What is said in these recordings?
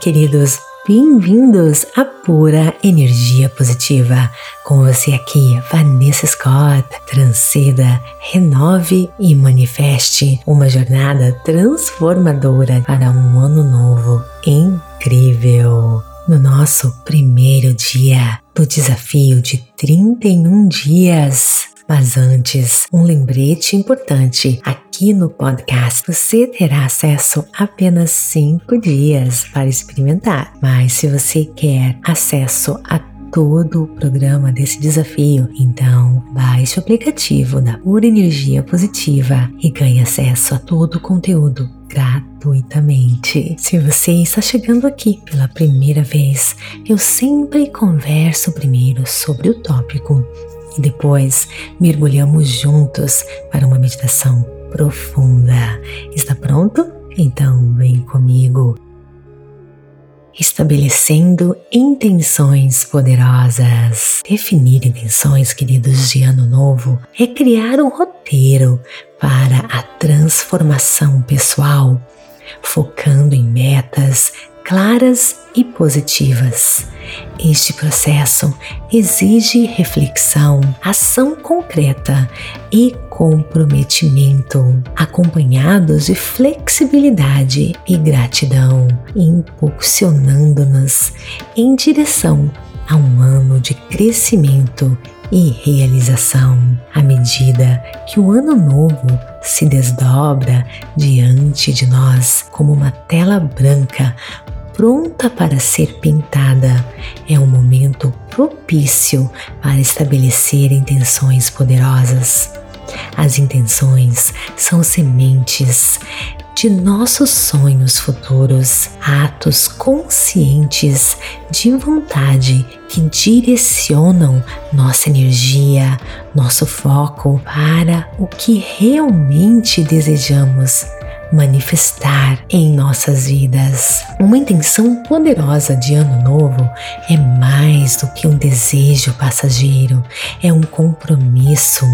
queridos, bem-vindos à Pura Energia Positiva. Com você aqui, Vanessa Scott. Transceda, renove e manifeste uma jornada transformadora para um ano novo incrível. No nosso primeiro dia do desafio de 31 dias mas antes, um lembrete importante: aqui no podcast você terá acesso a apenas 5 dias para experimentar. Mas se você quer acesso a todo o programa desse desafio. Então, baixe o aplicativo da Pura Energia Positiva e ganhe acesso a todo o conteúdo gratuitamente. Se você está chegando aqui pela primeira vez, eu sempre converso primeiro sobre o tópico e depois mergulhamos juntos para uma meditação profunda. Está pronto? Então vem comigo. Estabelecendo intenções poderosas. Definir intenções, queridos, de ano novo é criar um roteiro para a transformação pessoal, focando em metas claras e positivas. Este processo exige reflexão, ação concreta e comprometimento, acompanhados de flexibilidade e gratidão, impulsionando-nos em direção a um ano de crescimento e realização. À medida que o ano novo se desdobra diante de nós como uma tela branca pronta para ser pintada, é um momento propício para estabelecer intenções poderosas. As intenções são sementes de nossos sonhos futuros, atos conscientes de vontade que direcionam nossa energia, nosso foco para o que realmente desejamos manifestar em nossas vidas. Uma intenção poderosa de Ano Novo é mais do que um desejo passageiro, é um compromisso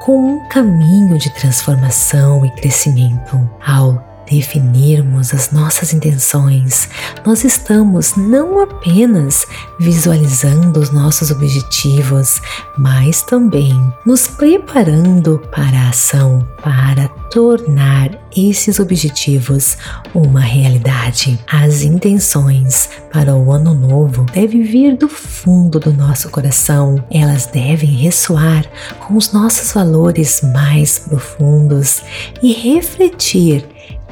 com um caminho de transformação e crescimento. Ao definirmos as nossas intenções, nós estamos não apenas visualizando os nossos objetivos, mas também nos preparando para a ação, para tornar esses objetivos uma realidade. As intenções para o ano novo devem vir do fundo do nosso coração, elas devem ressoar com os nossos valores mais profundos e refletir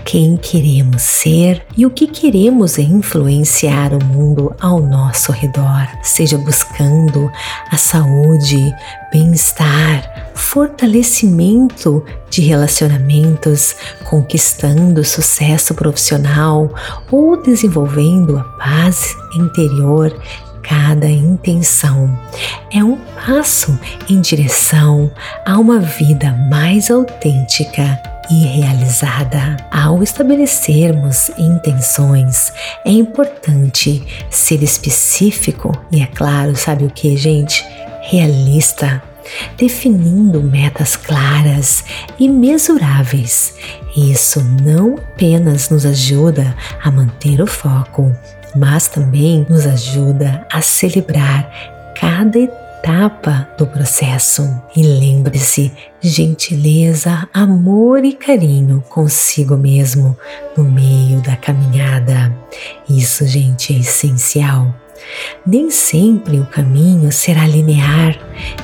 quem queremos ser e o que queremos influenciar o mundo ao nosso redor, seja buscando a saúde, bem-estar, fortalecimento de relacionamentos, conquistando sucesso profissional ou desenvolvendo a paz interior cada intenção é um passo em direção a uma vida mais autêntica e realizada. Ao estabelecermos intenções, é importante ser específico e, é claro, sabe o que, gente? Realista, definindo metas claras e mesuráveis. Isso não apenas nos ajuda a manter o foco, mas também nos ajuda a celebrar cada etapa etapa do processo. E lembre-se, gentileza, amor e carinho consigo mesmo no meio da caminhada. Isso, gente, é essencial. Nem sempre o caminho será linear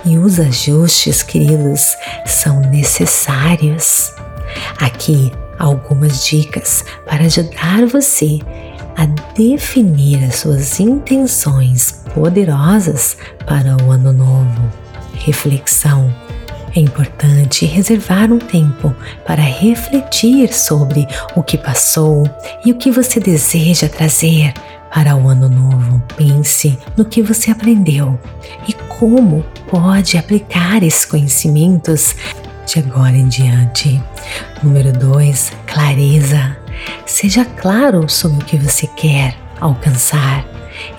e os ajustes, queridos, são necessários. Aqui algumas dicas para ajudar você a definir as suas intenções poderosas para o ano novo. Reflexão. É importante reservar um tempo para refletir sobre o que passou e o que você deseja trazer para o ano novo. Pense no que você aprendeu e como pode aplicar esses conhecimentos de agora em diante. Número 2, clareza. Seja claro sobre o que você quer alcançar.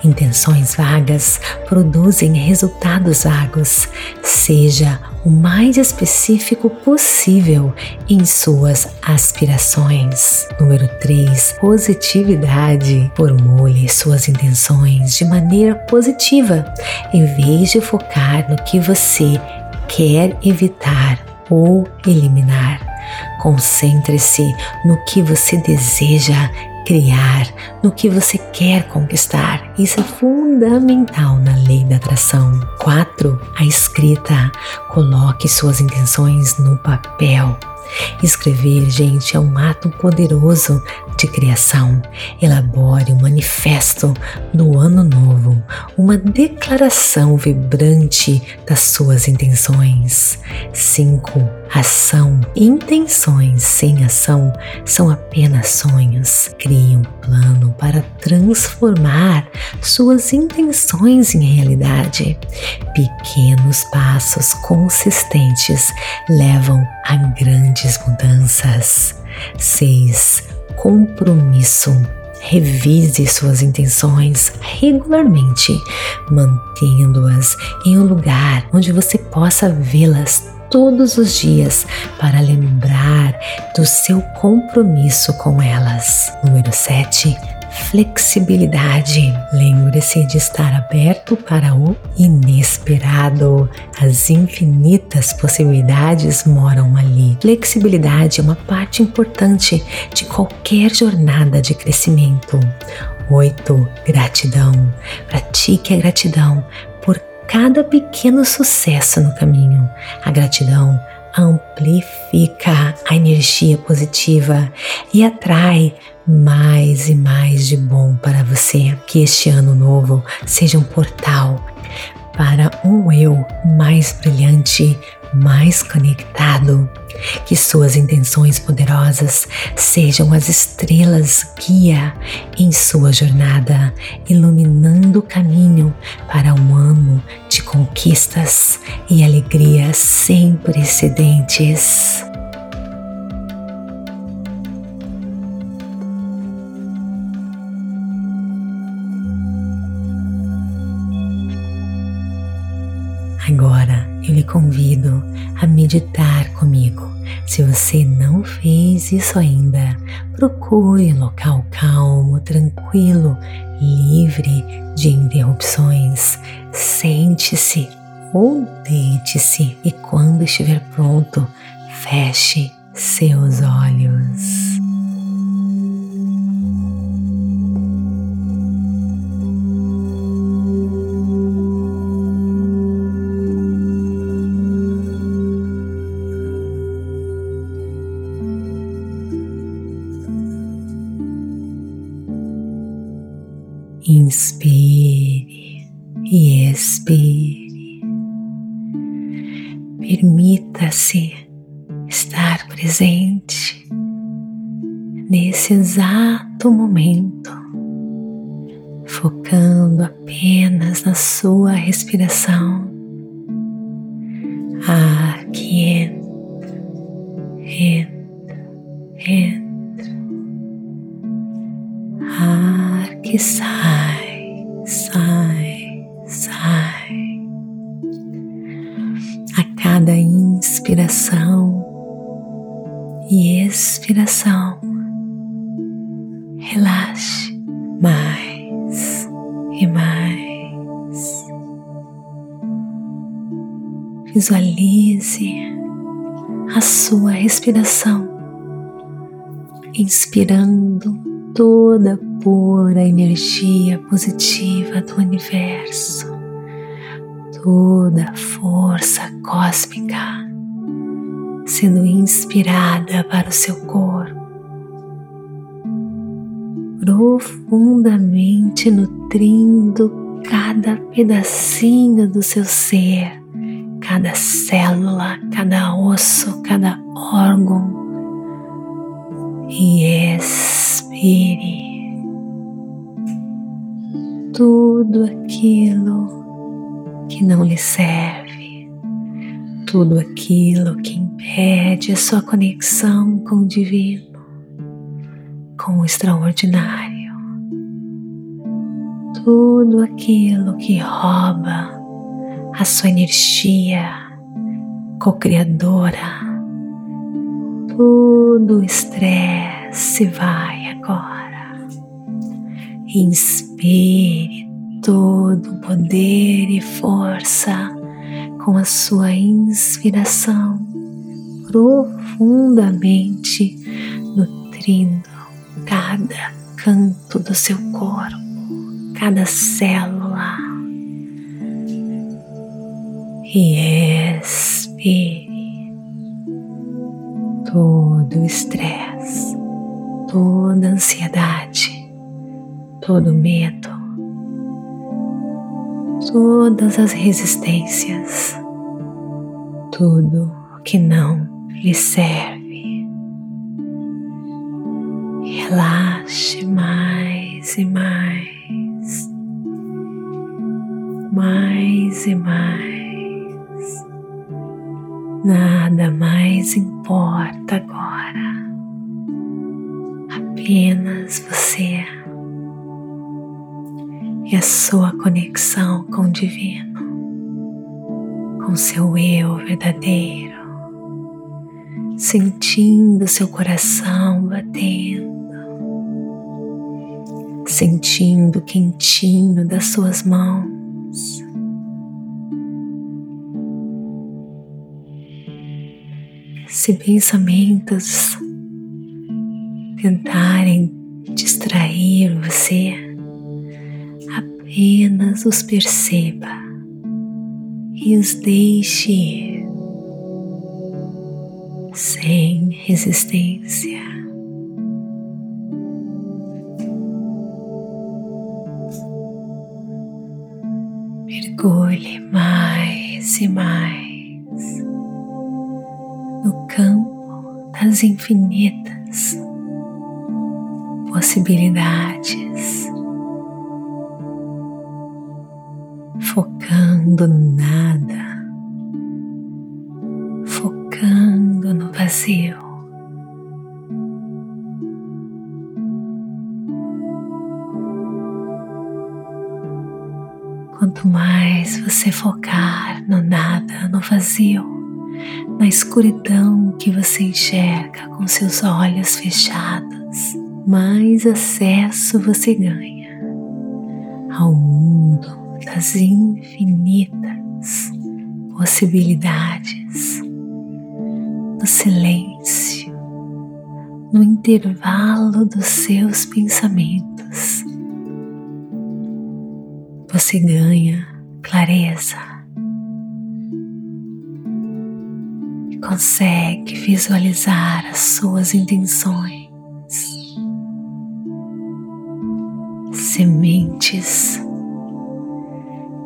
Intenções vagas produzem resultados vagos. Seja o mais específico possível em suas aspirações. Número 3. Positividade. Formule suas intenções de maneira positiva, em vez de focar no que você quer evitar ou eliminar. Concentre-se no que você deseja criar, no que você quer conquistar. Isso é fundamental na lei da atração. 4. A escrita. Coloque suas intenções no papel. Escrever, gente, é um ato poderoso de criação. Elabore um manifesto do ano novo, uma declaração vibrante das suas intenções. 5. Ação. Intenções sem ação são apenas sonhos. Crie um plano para transformar suas intenções em realidade. Pequenos passos consistentes levam a grandes mudanças. 6 compromisso. Revise suas intenções regularmente, mantendo-as em um lugar onde você possa vê-las todos os dias para lembrar do seu compromisso com elas. Número 7 flexibilidade. Lembre-se de estar aberto para o inesperado. As infinitas possibilidades moram ali. Flexibilidade é uma parte importante de qualquer jornada de crescimento. 8. Gratidão. Pratique a gratidão cada pequeno sucesso no caminho. A gratidão amplifica a energia positiva e atrai mais e mais de bom para você. Que este ano novo seja um portal para um eu mais brilhante, mais conectado. Que suas intenções poderosas sejam as estrelas guia em sua jornada, iluminando o caminho para um ano de conquistas e alegrias sem precedentes. Convido a meditar comigo. Se você não fez isso ainda, procure um local calmo, tranquilo, livre de interrupções. Sente-se ou deite-se e quando estiver pronto, feche seus olhos. Exato momento, focando apenas na sua respiração. Ar que entra, entra, entra. Ar que sai sai, sai. A cada inspiração e expiração, relaxe mais e mais. Visualize a sua respiração, inspirando toda a pura energia positiva do universo, toda a força cósmica sendo inspirada para o seu corpo, profundamente nutrindo cada pedacinho do seu ser, cada célula, cada osso, cada órgão. E expire tudo aquilo que não lhe serve, tudo aquilo que impede a sua conexão com o divino, com o extraordinário, tudo aquilo que rouba a sua energia co-criadora, todo o estresse vai agora. Inspire todo o poder e força com a sua inspiração profundamente nutrindo cada canto do seu corpo, cada célula. E expire todo o estresse, toda a ansiedade, todo o medo, todas as resistências, tudo que não lhe serve. Relaxe mais e mais, mais e mais. Nada mais importa agora, apenas você. E a sua conexão com o Divino, com seu eu verdadeiro. Sentindo seu coração batendo, sentindo o quentinho das suas mãos. Se pensamentos tentarem distrair você, apenas os perceba e os deixe ir sem resistência. Mergulhe mais e mais no campo das infinitas possibilidades, focando no nada vazio. Você focar no nada, no vazio, na escuridão que você enxerga com seus olhos fechados, mais acesso você ganha ao mundo das infinitas possibilidades no silêncio, no intervalo dos seus pensamentos. Você ganha clareza consegue visualizar as suas intenções, sementes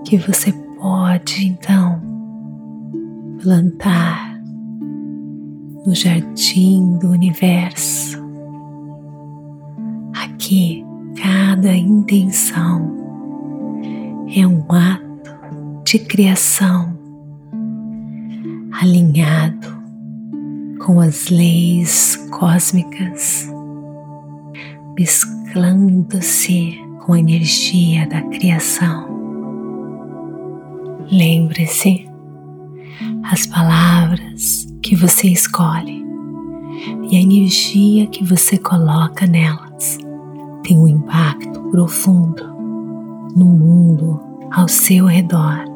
que você pode então plantar no jardim do universo. Aqui, cada intenção é um ato de criação alinhado com as leis cósmicas, mesclando-se com a energia da criação. Lembre-se, as palavras que você escolhe e a energia que você coloca nelas tem um impacto profundo no mundo ao seu redor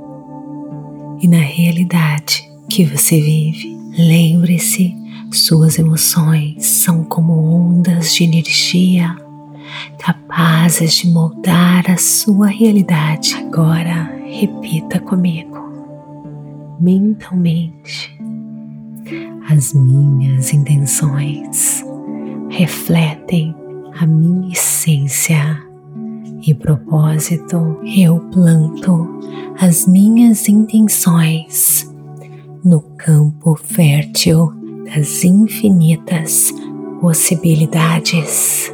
e na realidade que você vive. Lembre-se, suas emoções são como ondas de energia capazes de moldar a sua realidade. Agora, repita comigo, mentalmente as minhas intenções refletem a minha essência e propósito. Eu planto as minhas intenções no campo fértil das infinitas possibilidades.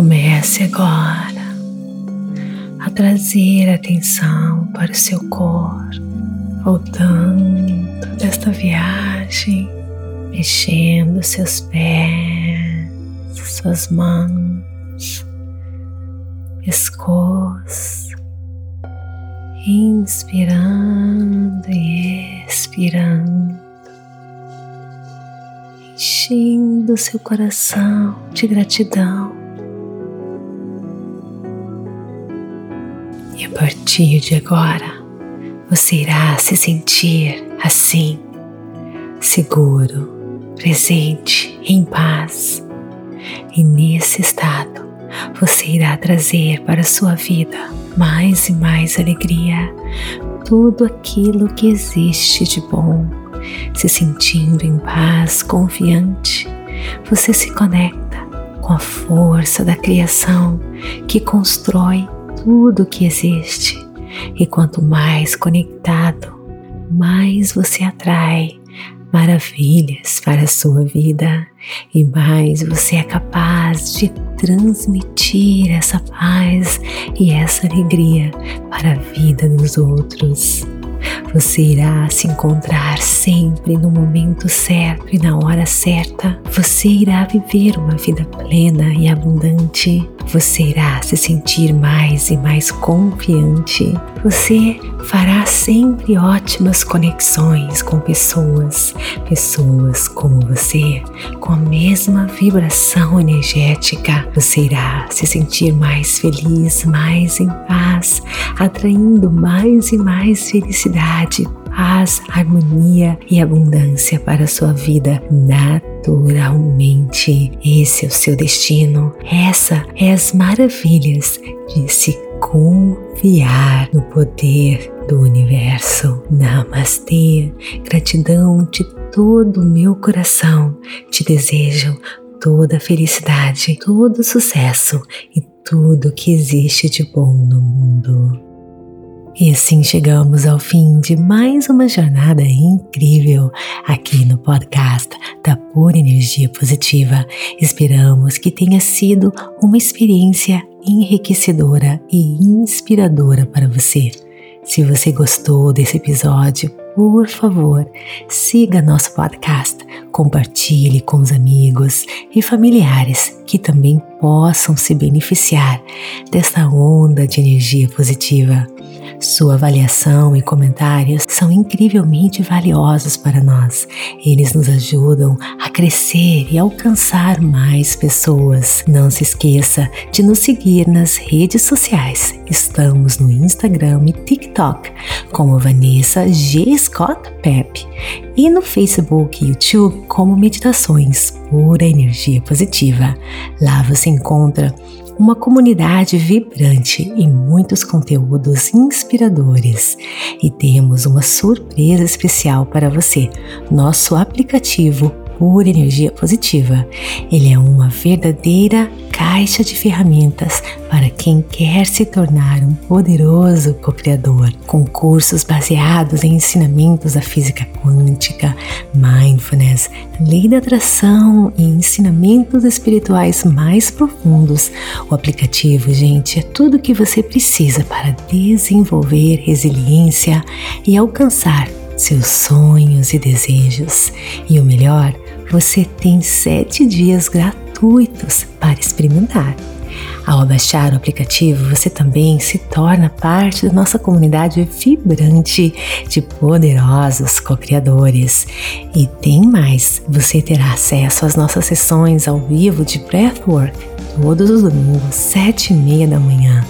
Comece agora a trazer atenção para o seu corpo, voltando desta viagem, mexendo seus pés, suas mãos, pescoço, inspirando e expirando, enchendo seu coração de gratidão. Partir de agora, você irá se sentir assim, seguro, presente, em paz. E nesse estado, você irá trazer para a sua vida mais e mais alegria, tudo aquilo que existe de bom. Se sentindo em paz, confiante, você se conecta com a força da criação que constrói tudo que existe. E quanto mais conectado, mais você atrai maravilhas para a sua vida e mais você é capaz de transmitir essa paz e essa alegria para a vida dos outros. Você irá se encontrar sempre no momento certo e na hora certa. Você irá viver uma vida plena e abundante. Você irá se sentir mais e mais confiante. Você fará sempre ótimas conexões com pessoas, pessoas como você, com a mesma vibração energética. Você irá se sentir mais feliz, mais em paz, atraindo mais e mais felicidade, paz, harmonia e abundância para a sua vida naturalmente. Esse é o seu destino. Essa é as maravilhas de se confiar no poder do universo. Namastê. Gratidão de todo o meu coração. Te desejo toda felicidade, todo sucesso e tudo que existe de bom no mundo. E assim chegamos ao fim de mais uma jornada incrível aqui no podcast da Pura Energia Positiva. Esperamos que tenha sido uma experiência enriquecedora e inspiradora para você. Se você gostou desse episódio, por favor, siga nosso podcast, compartilhe com os amigos e familiares que também possam se beneficiar desta onda de energia positiva. Sua avaliação e comentários são incrivelmente valiosos para nós. Eles nos ajudam a crescer e alcançar mais pessoas. Não se esqueça de nos seguir nas redes sociais. Estamos no Instagram e TikTok como Vanessa G. Scott Pep e no Facebook e YouTube como Meditações Pura Energia Positiva. Lá você encontra uma comunidade vibrante e muitos conteúdos inspiradores. E temos uma surpresa especial para você: nosso aplicativo Pura Energia Positiva. Ele é uma verdadeira caixa de ferramentas para quem quer se tornar um poderoso co-criador, com cursos baseados em ensinamentos da física quântica, mindfulness, lei da atração e ensinamentos espirituais mais profundos. O aplicativo, gente, é tudo o que você precisa para desenvolver resiliência e alcançar seus sonhos e desejos. E o melhor, você tem sete dias gratuitos para experimentar. Ao baixar o aplicativo, você também se torna parte da nossa comunidade vibrante de poderosos co-criadores. E tem mais: você terá acesso às nossas sessões ao vivo de Breathwork todos os domingos, sete e meia da manhã.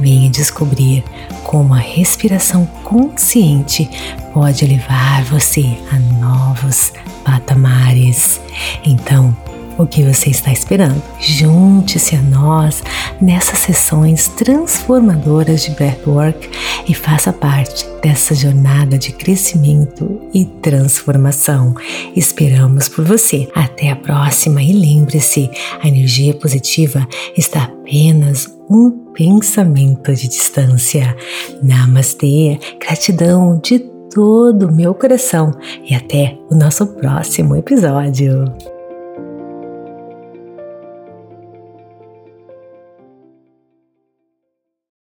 Venha descobrir como a respiração consciente pode levar você a novos patamares. Então, o que você está esperando? Junte-se a nós nessas sessões transformadoras de Breathwork e faça parte dessa jornada de crescimento e transformação. Esperamos por você. Até a próxima e lembre-se, a energia positiva está apenas um pensamento de distância. Namastê, gratidão de todo o meu coração e até o nosso próximo episódio.